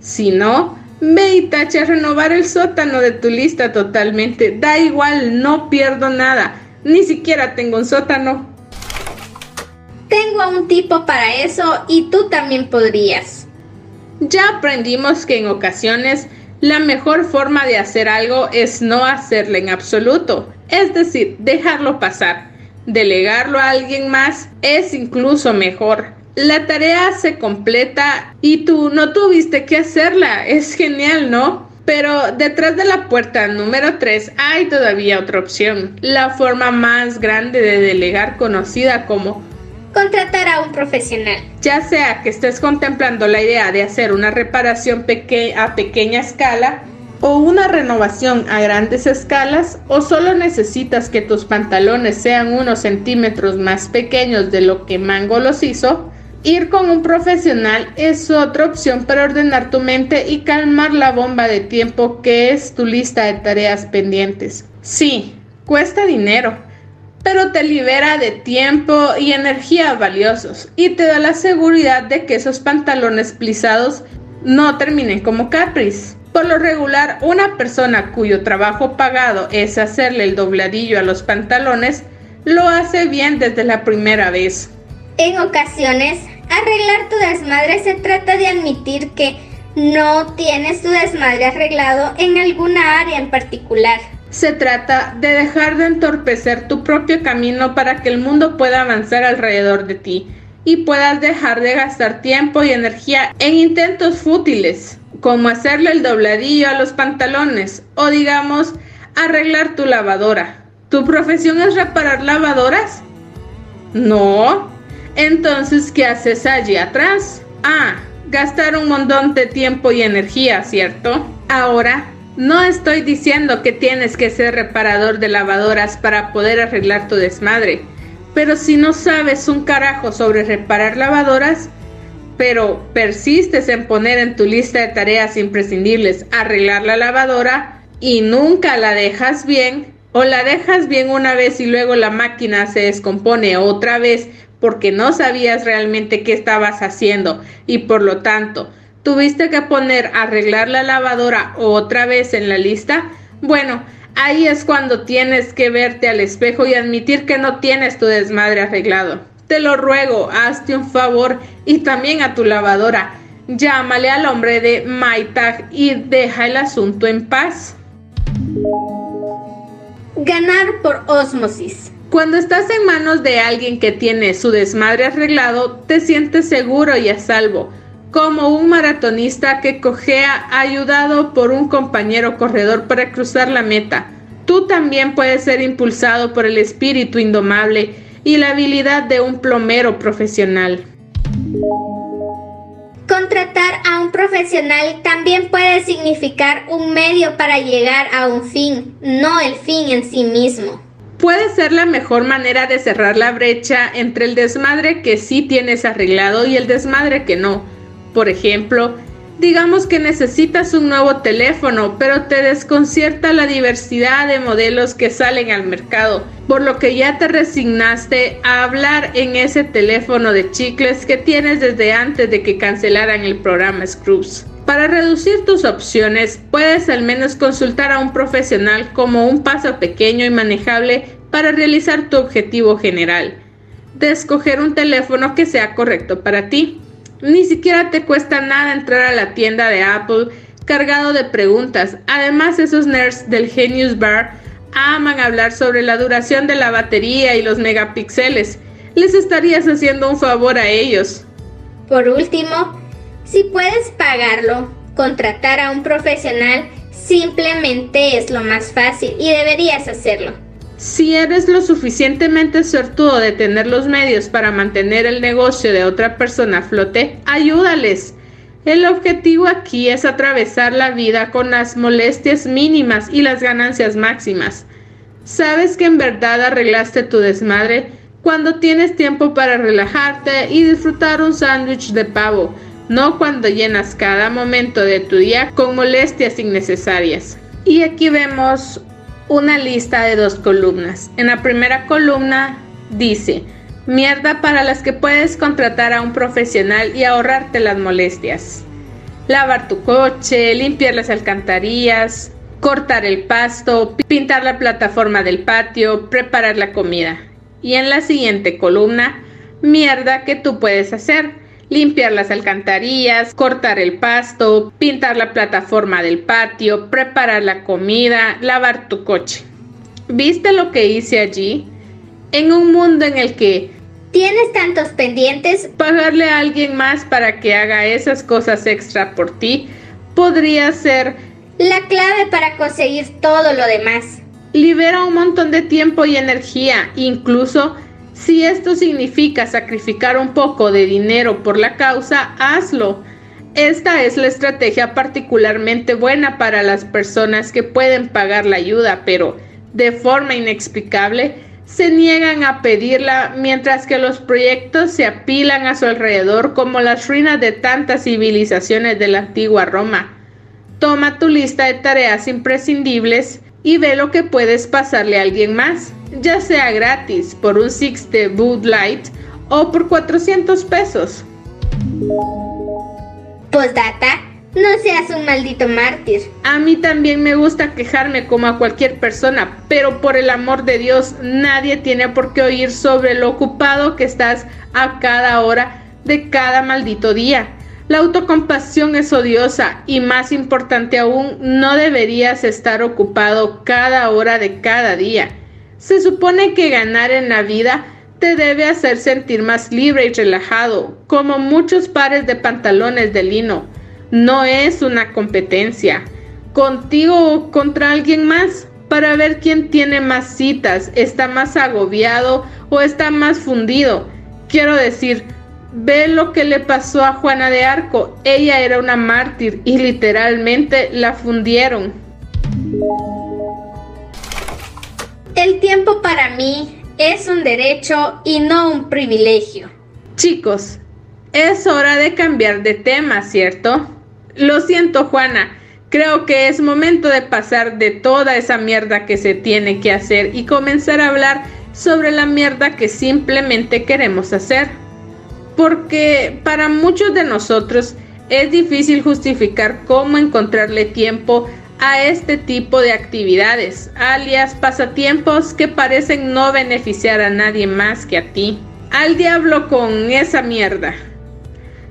Si no, ve y tacha renovar el sótano de tu lista totalmente. Da igual, no pierdo nada. Ni siquiera tengo un sótano. Tengo un tipo para eso y tú también podrías. Ya aprendimos que en ocasiones la mejor forma de hacer algo es no hacerlo en absoluto, es decir, dejarlo pasar. Delegarlo a alguien más es incluso mejor. La tarea se completa y tú no tuviste que hacerla. Es genial, ¿no? Pero detrás de la puerta número 3 hay todavía otra opción, la forma más grande de delegar conocida como contratar a un profesional. Ya sea que estés contemplando la idea de hacer una reparación a pequeña escala o una renovación a grandes escalas o solo necesitas que tus pantalones sean unos centímetros más pequeños de lo que Mango los hizo, ir con un profesional es otra opción para ordenar tu mente y calmar la bomba de tiempo que es tu lista de tareas pendientes. Sí, cuesta dinero pero te libera de tiempo y energía valiosos y te da la seguridad de que esos pantalones plisados no terminen como caprice. Por lo regular, una persona cuyo trabajo pagado es hacerle el dobladillo a los pantalones, lo hace bien desde la primera vez. En ocasiones, arreglar tu desmadre se trata de admitir que no tienes tu desmadre arreglado en alguna área en particular. Se trata de dejar de entorpecer tu propio camino para que el mundo pueda avanzar alrededor de ti y puedas dejar de gastar tiempo y energía en intentos fútiles, como hacerle el dobladillo a los pantalones o digamos arreglar tu lavadora. ¿Tu profesión es reparar lavadoras? No. Entonces, ¿qué haces allí atrás? Ah, gastar un montón de tiempo y energía, ¿cierto? Ahora no estoy diciendo que tienes que ser reparador de lavadoras para poder arreglar tu desmadre, pero si no sabes un carajo sobre reparar lavadoras, pero persistes en poner en tu lista de tareas imprescindibles arreglar la lavadora y nunca la dejas bien, o la dejas bien una vez y luego la máquina se descompone otra vez porque no sabías realmente qué estabas haciendo y por lo tanto ¿Tuviste que poner arreglar la lavadora otra vez en la lista? Bueno, ahí es cuando tienes que verte al espejo y admitir que no tienes tu desmadre arreglado. Te lo ruego, hazte un favor y también a tu lavadora. Llámale al hombre de MyTag y deja el asunto en paz. Ganar por osmosis. Cuando estás en manos de alguien que tiene su desmadre arreglado, te sientes seguro y a salvo como un maratonista que cojea ayudado por un compañero corredor para cruzar la meta. Tú también puedes ser impulsado por el espíritu indomable y la habilidad de un plomero profesional. Contratar a un profesional también puede significar un medio para llegar a un fin, no el fin en sí mismo puede ser la mejor manera de cerrar la brecha entre el desmadre que sí tienes arreglado y el desmadre que no. Por ejemplo, digamos que necesitas un nuevo teléfono, pero te desconcierta la diversidad de modelos que salen al mercado, por lo que ya te resignaste a hablar en ese teléfono de chicles que tienes desde antes de que cancelaran el programa Scrubs. Para reducir tus opciones, puedes al menos consultar a un profesional como un paso pequeño y manejable para realizar tu objetivo general, de escoger un teléfono que sea correcto para ti. Ni siquiera te cuesta nada entrar a la tienda de Apple cargado de preguntas. Además, esos nerds del Genius Bar aman hablar sobre la duración de la batería y los megapíxeles. Les estarías haciendo un favor a ellos. Por último, si puedes pagarlo, contratar a un profesional simplemente es lo más fácil y deberías hacerlo. Si eres lo suficientemente suertudo de tener los medios para mantener el negocio de otra persona a flote, ayúdales. El objetivo aquí es atravesar la vida con las molestias mínimas y las ganancias máximas. Sabes que en verdad arreglaste tu desmadre cuando tienes tiempo para relajarte y disfrutar un sándwich de pavo no cuando llenas cada momento de tu día con molestias innecesarias. Y aquí vemos una lista de dos columnas. En la primera columna dice, mierda para las que puedes contratar a un profesional y ahorrarte las molestias. Lavar tu coche, limpiar las alcantarillas, cortar el pasto, pintar la plataforma del patio, preparar la comida. Y en la siguiente columna, mierda que tú puedes hacer limpiar las alcantarillas, cortar el pasto, pintar la plataforma del patio, preparar la comida, lavar tu coche. ¿Viste lo que hice allí? En un mundo en el que tienes tantos pendientes, pagarle a alguien más para que haga esas cosas extra por ti podría ser la clave para conseguir todo lo demás. Libera un montón de tiempo y energía, incluso si esto significa sacrificar un poco de dinero por la causa, hazlo. Esta es la estrategia particularmente buena para las personas que pueden pagar la ayuda, pero de forma inexplicable se niegan a pedirla mientras que los proyectos se apilan a su alrededor como las ruinas de tantas civilizaciones de la antigua Roma. Toma tu lista de tareas imprescindibles y ve lo que puedes pasarle a alguien más ya sea gratis por un Six de Bud Light o por 400 pesos. Postdata, no seas un maldito mártir. A mí también me gusta quejarme como a cualquier persona, pero por el amor de Dios, nadie tiene por qué oír sobre lo ocupado que estás a cada hora de cada maldito día. La autocompasión es odiosa y más importante aún, no deberías estar ocupado cada hora de cada día. Se supone que ganar en la vida te debe hacer sentir más libre y relajado, como muchos pares de pantalones de lino. No es una competencia. Contigo o contra alguien más, para ver quién tiene más citas, está más agobiado o está más fundido. Quiero decir, ve lo que le pasó a Juana de Arco. Ella era una mártir y literalmente la fundieron. El tiempo para mí es un derecho y no un privilegio. Chicos, es hora de cambiar de tema, ¿cierto? Lo siento, Juana. Creo que es momento de pasar de toda esa mierda que se tiene que hacer y comenzar a hablar sobre la mierda que simplemente queremos hacer. Porque para muchos de nosotros es difícil justificar cómo encontrarle tiempo a este tipo de actividades, alias pasatiempos que parecen no beneficiar a nadie más que a ti. Al diablo con esa mierda.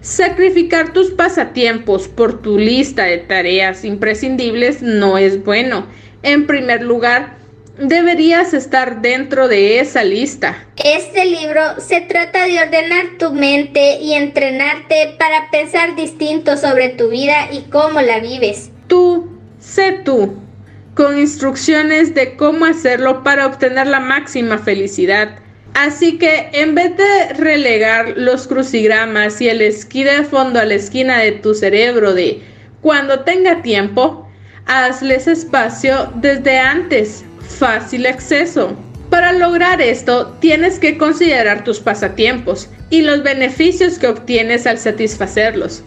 Sacrificar tus pasatiempos por tu lista de tareas imprescindibles no es bueno. En primer lugar, deberías estar dentro de esa lista. Este libro se trata de ordenar tu mente y entrenarte para pensar distinto sobre tu vida y cómo la vives. Tú Sé tú, con instrucciones de cómo hacerlo para obtener la máxima felicidad. Así que en vez de relegar los crucigramas y el esquí de fondo a la esquina de tu cerebro de cuando tenga tiempo, hazles espacio desde antes, fácil acceso. Para lograr esto, tienes que considerar tus pasatiempos y los beneficios que obtienes al satisfacerlos.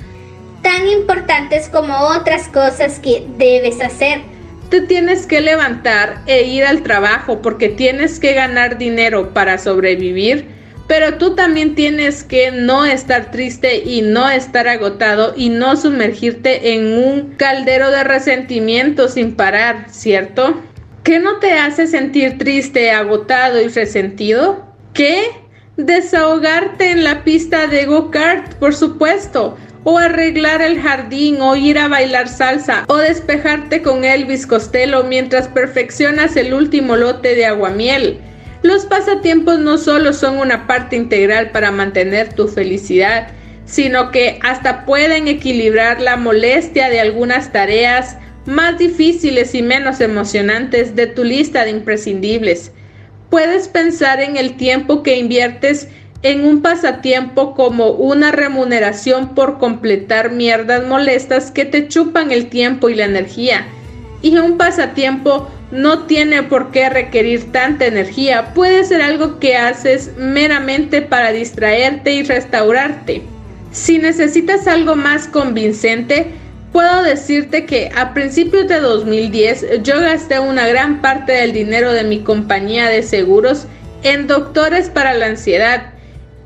Tan importantes como otras cosas que debes hacer. Te tienes que levantar e ir al trabajo porque tienes que ganar dinero para sobrevivir, pero tú también tienes que no estar triste y no estar agotado y no sumergirte en un caldero de resentimiento sin parar, ¿cierto? ¿Qué no te hace sentir triste, agotado y resentido? ¿Qué? Desahogarte en la pista de go-kart, por supuesto, o arreglar el jardín, o ir a bailar salsa, o despejarte con Elvis Costello mientras perfeccionas el último lote de aguamiel. Los pasatiempos no solo son una parte integral para mantener tu felicidad, sino que hasta pueden equilibrar la molestia de algunas tareas, más difíciles y menos emocionantes de tu lista de imprescindibles. Puedes pensar en el tiempo que inviertes en un pasatiempo como una remuneración por completar mierdas molestas que te chupan el tiempo y la energía. Y un pasatiempo no tiene por qué requerir tanta energía, puede ser algo que haces meramente para distraerte y restaurarte. Si necesitas algo más convincente, Puedo decirte que a principios de 2010 yo gasté una gran parte del dinero de mi compañía de seguros en doctores para la ansiedad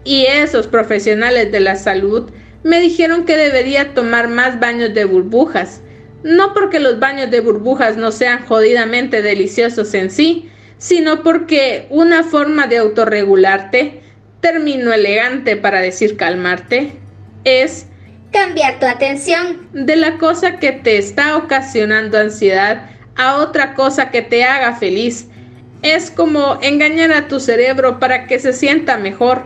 y esos profesionales de la salud me dijeron que debería tomar más baños de burbujas. No porque los baños de burbujas no sean jodidamente deliciosos en sí, sino porque una forma de autorregularte, término elegante para decir calmarte, es cambiar tu atención de la cosa que te está ocasionando ansiedad a otra cosa que te haga feliz. Es como engañar a tu cerebro para que se sienta mejor.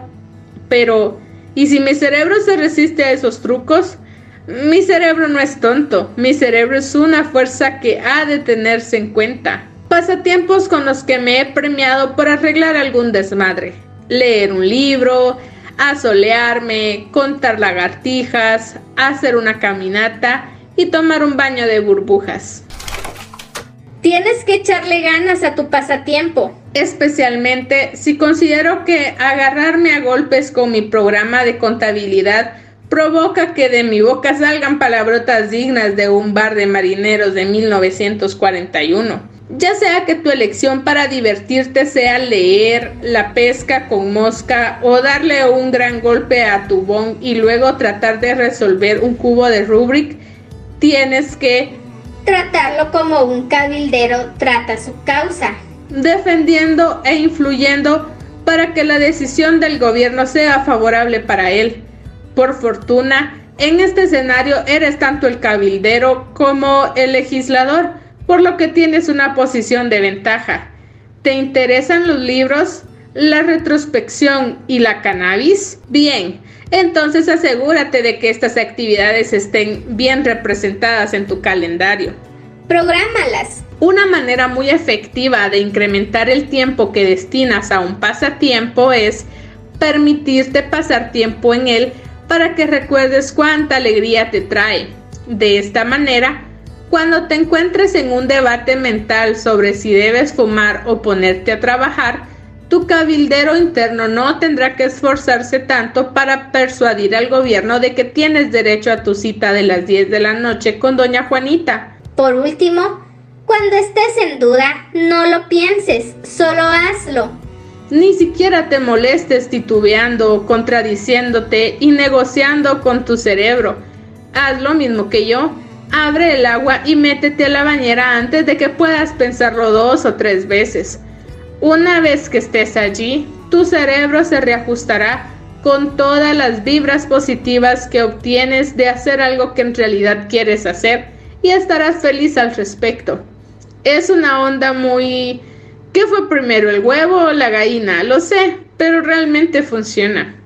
Pero, ¿y si mi cerebro se resiste a esos trucos? Mi cerebro no es tonto, mi cerebro es una fuerza que ha de tenerse en cuenta. Pasatiempos con los que me he premiado por arreglar algún desmadre. Leer un libro, a solearme, contar lagartijas, hacer una caminata y tomar un baño de burbujas. Tienes que echarle ganas a tu pasatiempo. Especialmente si considero que agarrarme a golpes con mi programa de contabilidad provoca que de mi boca salgan palabrotas dignas de un bar de marineros de 1941. Ya sea que tu elección para divertirte sea leer la pesca con mosca o darle un gran golpe a tu bon y luego tratar de resolver un cubo de Rubik, tienes que tratarlo como un cabildero trata su causa, defendiendo e influyendo para que la decisión del gobierno sea favorable para él. Por fortuna, en este escenario eres tanto el cabildero como el legislador por lo que tienes una posición de ventaja. ¿Te interesan los libros, la retrospección y la cannabis? Bien, entonces asegúrate de que estas actividades estén bien representadas en tu calendario. Prográmalas. Una manera muy efectiva de incrementar el tiempo que destinas a un pasatiempo es permitirte pasar tiempo en él para que recuerdes cuánta alegría te trae. De esta manera, cuando te encuentres en un debate mental sobre si debes fumar o ponerte a trabajar, tu cabildero interno no tendrá que esforzarse tanto para persuadir al gobierno de que tienes derecho a tu cita de las 10 de la noche con doña Juanita. Por último, cuando estés en duda, no lo pienses, solo hazlo. Ni siquiera te molestes titubeando, contradiciéndote y negociando con tu cerebro. Haz lo mismo que yo Abre el agua y métete a la bañera antes de que puedas pensarlo dos o tres veces. Una vez que estés allí, tu cerebro se reajustará con todas las vibras positivas que obtienes de hacer algo que en realidad quieres hacer y estarás feliz al respecto. Es una onda muy... ¿Qué fue primero, el huevo o la gallina? Lo sé, pero realmente funciona.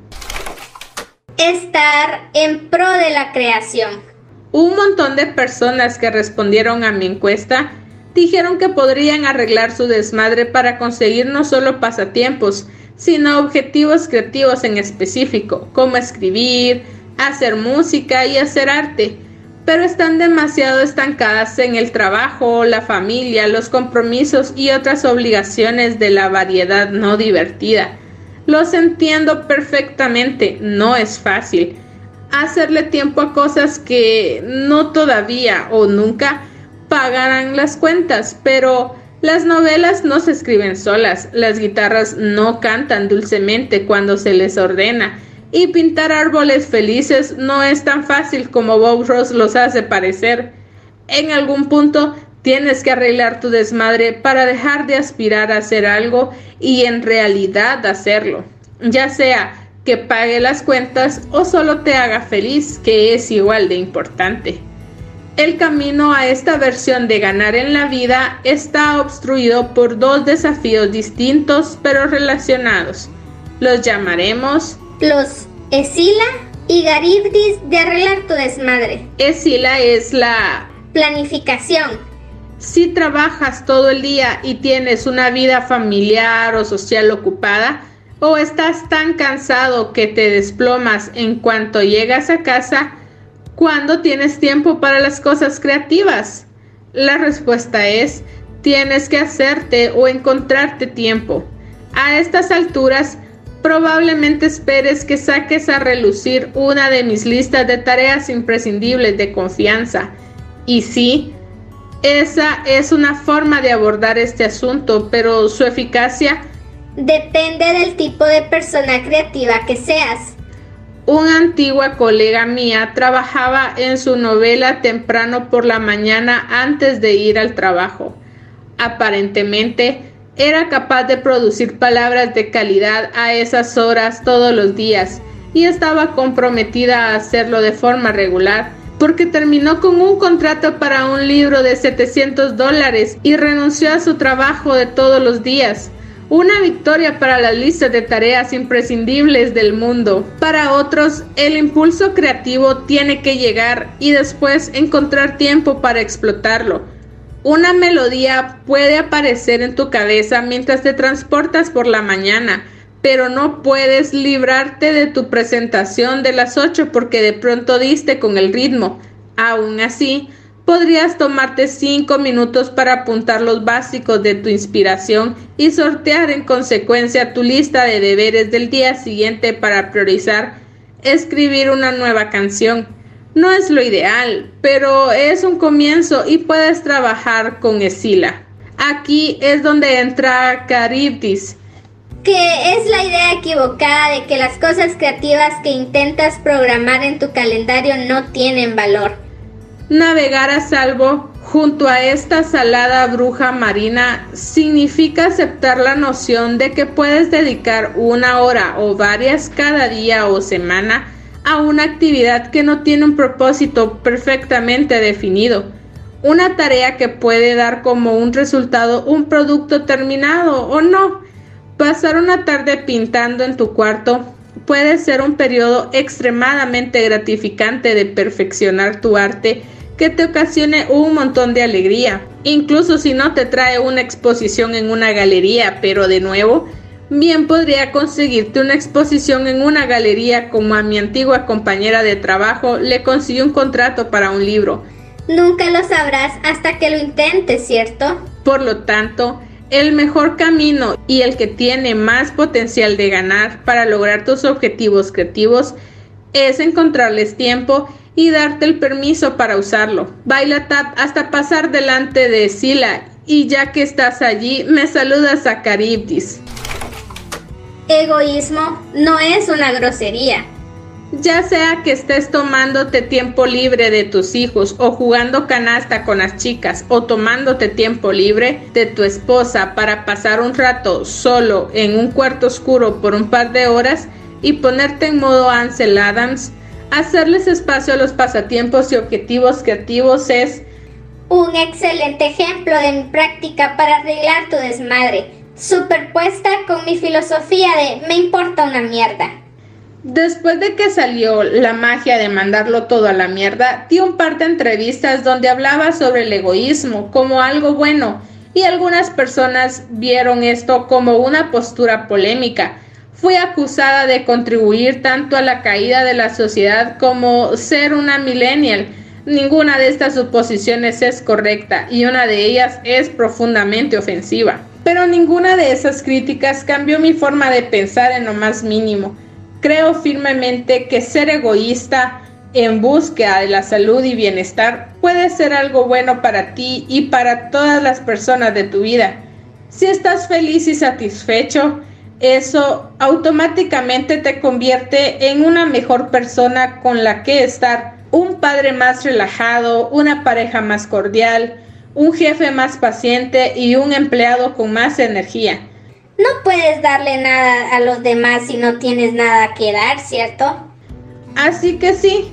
Estar en pro de la creación. Un montón de personas que respondieron a mi encuesta dijeron que podrían arreglar su desmadre para conseguir no solo pasatiempos, sino objetivos creativos en específico, como escribir, hacer música y hacer arte. pero están demasiado estancadas en el trabajo, la familia, los compromisos y otras obligaciones de la variedad no divertida. Los entiendo perfectamente, no es fácil. Hacerle tiempo a cosas que no todavía o nunca pagarán las cuentas, pero las novelas no se escriben solas, las guitarras no cantan dulcemente cuando se les ordena, y pintar árboles felices no es tan fácil como Bob Ross los hace parecer. En algún punto tienes que arreglar tu desmadre para dejar de aspirar a hacer algo y en realidad hacerlo, ya sea que pague las cuentas o solo te haga feliz, que es igual de importante. El camino a esta versión de ganar en la vida está obstruido por dos desafíos distintos pero relacionados. Los llamaremos los Esila y Garibdis de arreglar tu desmadre. Esila es la planificación. Si trabajas todo el día y tienes una vida familiar o social ocupada, o estás tan cansado que te desplomas en cuanto llegas a casa, ¿cuándo tienes tiempo para las cosas creativas? La respuesta es, tienes que hacerte o encontrarte tiempo. A estas alturas, probablemente esperes que saques a relucir una de mis listas de tareas imprescindibles de confianza. Y sí, esa es una forma de abordar este asunto, pero su eficacia depende del tipo de persona creativa que seas. Una antigua colega mía trabajaba en su novela temprano por la mañana antes de ir al trabajo. Aparentemente, era capaz de producir palabras de calidad a esas horas todos los días y estaba comprometida a hacerlo de forma regular porque terminó con un contrato para un libro de 700 dólares y renunció a su trabajo de todos los días. Una victoria para la lista de tareas imprescindibles del mundo. Para otros, el impulso creativo tiene que llegar y después encontrar tiempo para explotarlo. Una melodía puede aparecer en tu cabeza mientras te transportas por la mañana, pero no puedes librarte de tu presentación de las 8 porque de pronto diste con el ritmo. Aún así, podrías tomarte 5 minutos para apuntar los básicos de tu inspiración y sortear en consecuencia tu lista de deberes del día siguiente para priorizar escribir una nueva canción. No es lo ideal, pero es un comienzo y puedes trabajar con Esila. Aquí es donde entra Caribdis. Que es la idea equivocada de que las cosas creativas que intentas programar en tu calendario no tienen valor. Navegar a salvo junto a esta salada bruja marina significa aceptar la noción de que puedes dedicar una hora o varias cada día o semana a una actividad que no tiene un propósito perfectamente definido, una tarea que puede dar como un resultado un producto terminado o no. Pasar una tarde pintando en tu cuarto puede ser un periodo extremadamente gratificante de perfeccionar tu arte que te ocasione un montón de alegría, incluso si no te trae una exposición en una galería, pero de nuevo, bien podría conseguirte una exposición en una galería como a mi antigua compañera de trabajo le consiguió un contrato para un libro. Nunca lo sabrás hasta que lo intentes, ¿cierto? Por lo tanto, el mejor camino y el que tiene más potencial de ganar para lograr tus objetivos creativos es encontrarles tiempo y darte el permiso para usarlo. Baila tap hasta pasar delante de Sila y ya que estás allí me saludas a Caribdis. Egoísmo no es una grosería. Ya sea que estés tomándote tiempo libre de tus hijos o jugando canasta con las chicas o tomándote tiempo libre de tu esposa para pasar un rato solo en un cuarto oscuro por un par de horas y ponerte en modo Ansel Adams, hacerles espacio a los pasatiempos y objetivos creativos es un excelente ejemplo de mi práctica para arreglar tu desmadre superpuesta con mi filosofía de me importa una mierda. Después de que salió la magia de mandarlo todo a la mierda, dio un par de entrevistas donde hablaba sobre el egoísmo como algo bueno y algunas personas vieron esto como una postura polémica. Fui acusada de contribuir tanto a la caída de la sociedad como ser una millennial, Ninguna de estas suposiciones es correcta y una de ellas es profundamente ofensiva. Pero ninguna de esas críticas cambió mi forma de pensar en lo más mínimo. Creo firmemente que ser egoísta en búsqueda de la salud y bienestar puede ser algo bueno para ti y para todas las personas de tu vida. Si estás feliz y satisfecho, eso automáticamente te convierte en una mejor persona con la que estar, un padre más relajado, una pareja más cordial, un jefe más paciente y un empleado con más energía. No puedes darle nada a los demás si no tienes nada que dar, ¿cierto? Así que sí,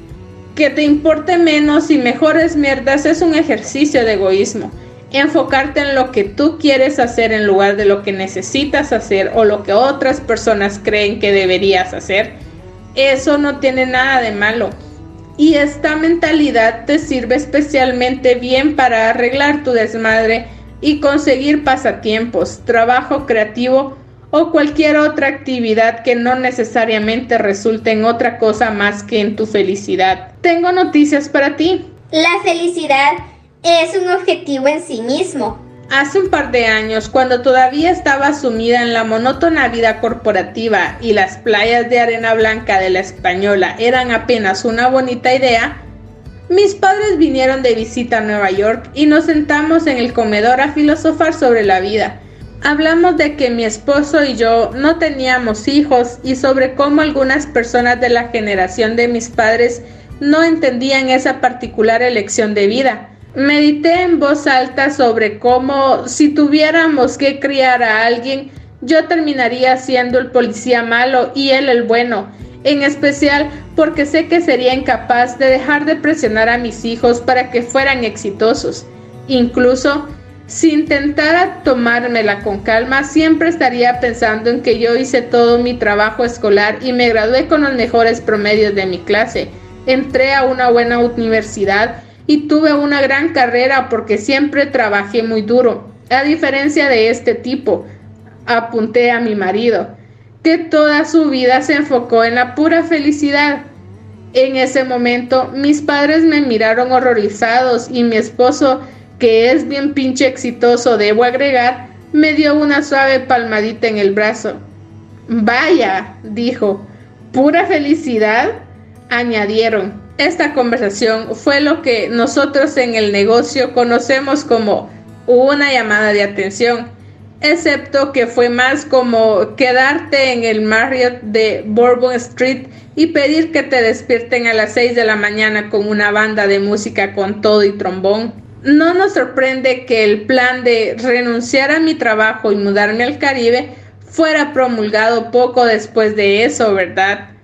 que te importe menos y mejores mierdas es un ejercicio de egoísmo. Enfocarte en lo que tú quieres hacer en lugar de lo que necesitas hacer o lo que otras personas creen que deberías hacer, eso no tiene nada de malo. Y esta mentalidad te sirve especialmente bien para arreglar tu desmadre y conseguir pasatiempos, trabajo creativo o cualquier otra actividad que no necesariamente resulte en otra cosa más que en tu felicidad. Tengo noticias para ti. La felicidad es un objetivo en sí mismo. Hace un par de años, cuando todavía estaba sumida en la monótona vida corporativa y las playas de arena blanca de la española eran apenas una bonita idea, mis padres vinieron de visita a Nueva York y nos sentamos en el comedor a filosofar sobre la vida. Hablamos de que mi esposo y yo no teníamos hijos y sobre cómo algunas personas de la generación de mis padres no entendían esa particular elección de vida. Medité en voz alta sobre cómo si tuviéramos que criar a alguien, yo terminaría siendo el policía malo y él el bueno, en especial porque sé que sería incapaz de dejar de presionar a mis hijos para que fueran exitosos. Incluso si intentara tomármela con calma, siempre estaría pensando en que yo hice todo mi trabajo escolar y me gradué con los mejores promedios de mi clase. Entré a una buena universidad y tuve una gran carrera porque siempre trabajé muy duro. A diferencia de este tipo, apunté a mi marido, que toda su vida se enfocó en la pura felicidad. En ese momento mis padres me miraron horrorizados y mi esposo, que es bien pinche exitoso, debo agregar, me dio una suave palmadita en el brazo. Vaya, dijo, pura felicidad, añadieron. Esta conversación fue lo que nosotros en el negocio conocemos como una llamada de atención, excepto que fue más como quedarte en el Marriott de Bourbon Street y pedir que te despierten a las 6 de la mañana con una banda de música con todo y trombón. No nos sorprende que el plan de renunciar a mi trabajo y mudarme al Caribe fuera promulgado poco después de eso, ¿verdad?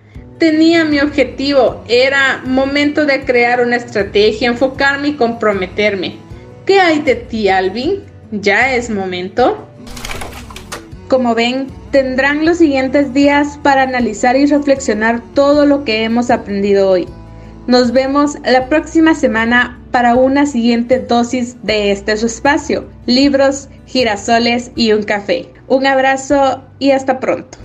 Tenía mi objetivo, era momento de crear una estrategia, enfocarme y comprometerme. ¿Qué hay de ti, Alvin? ¿Ya es momento? Como ven, tendrán los siguientes días para analizar y reflexionar todo lo que hemos aprendido hoy. Nos vemos la próxima semana para una siguiente dosis de este su espacio, libros, girasoles y un café. Un abrazo y hasta pronto.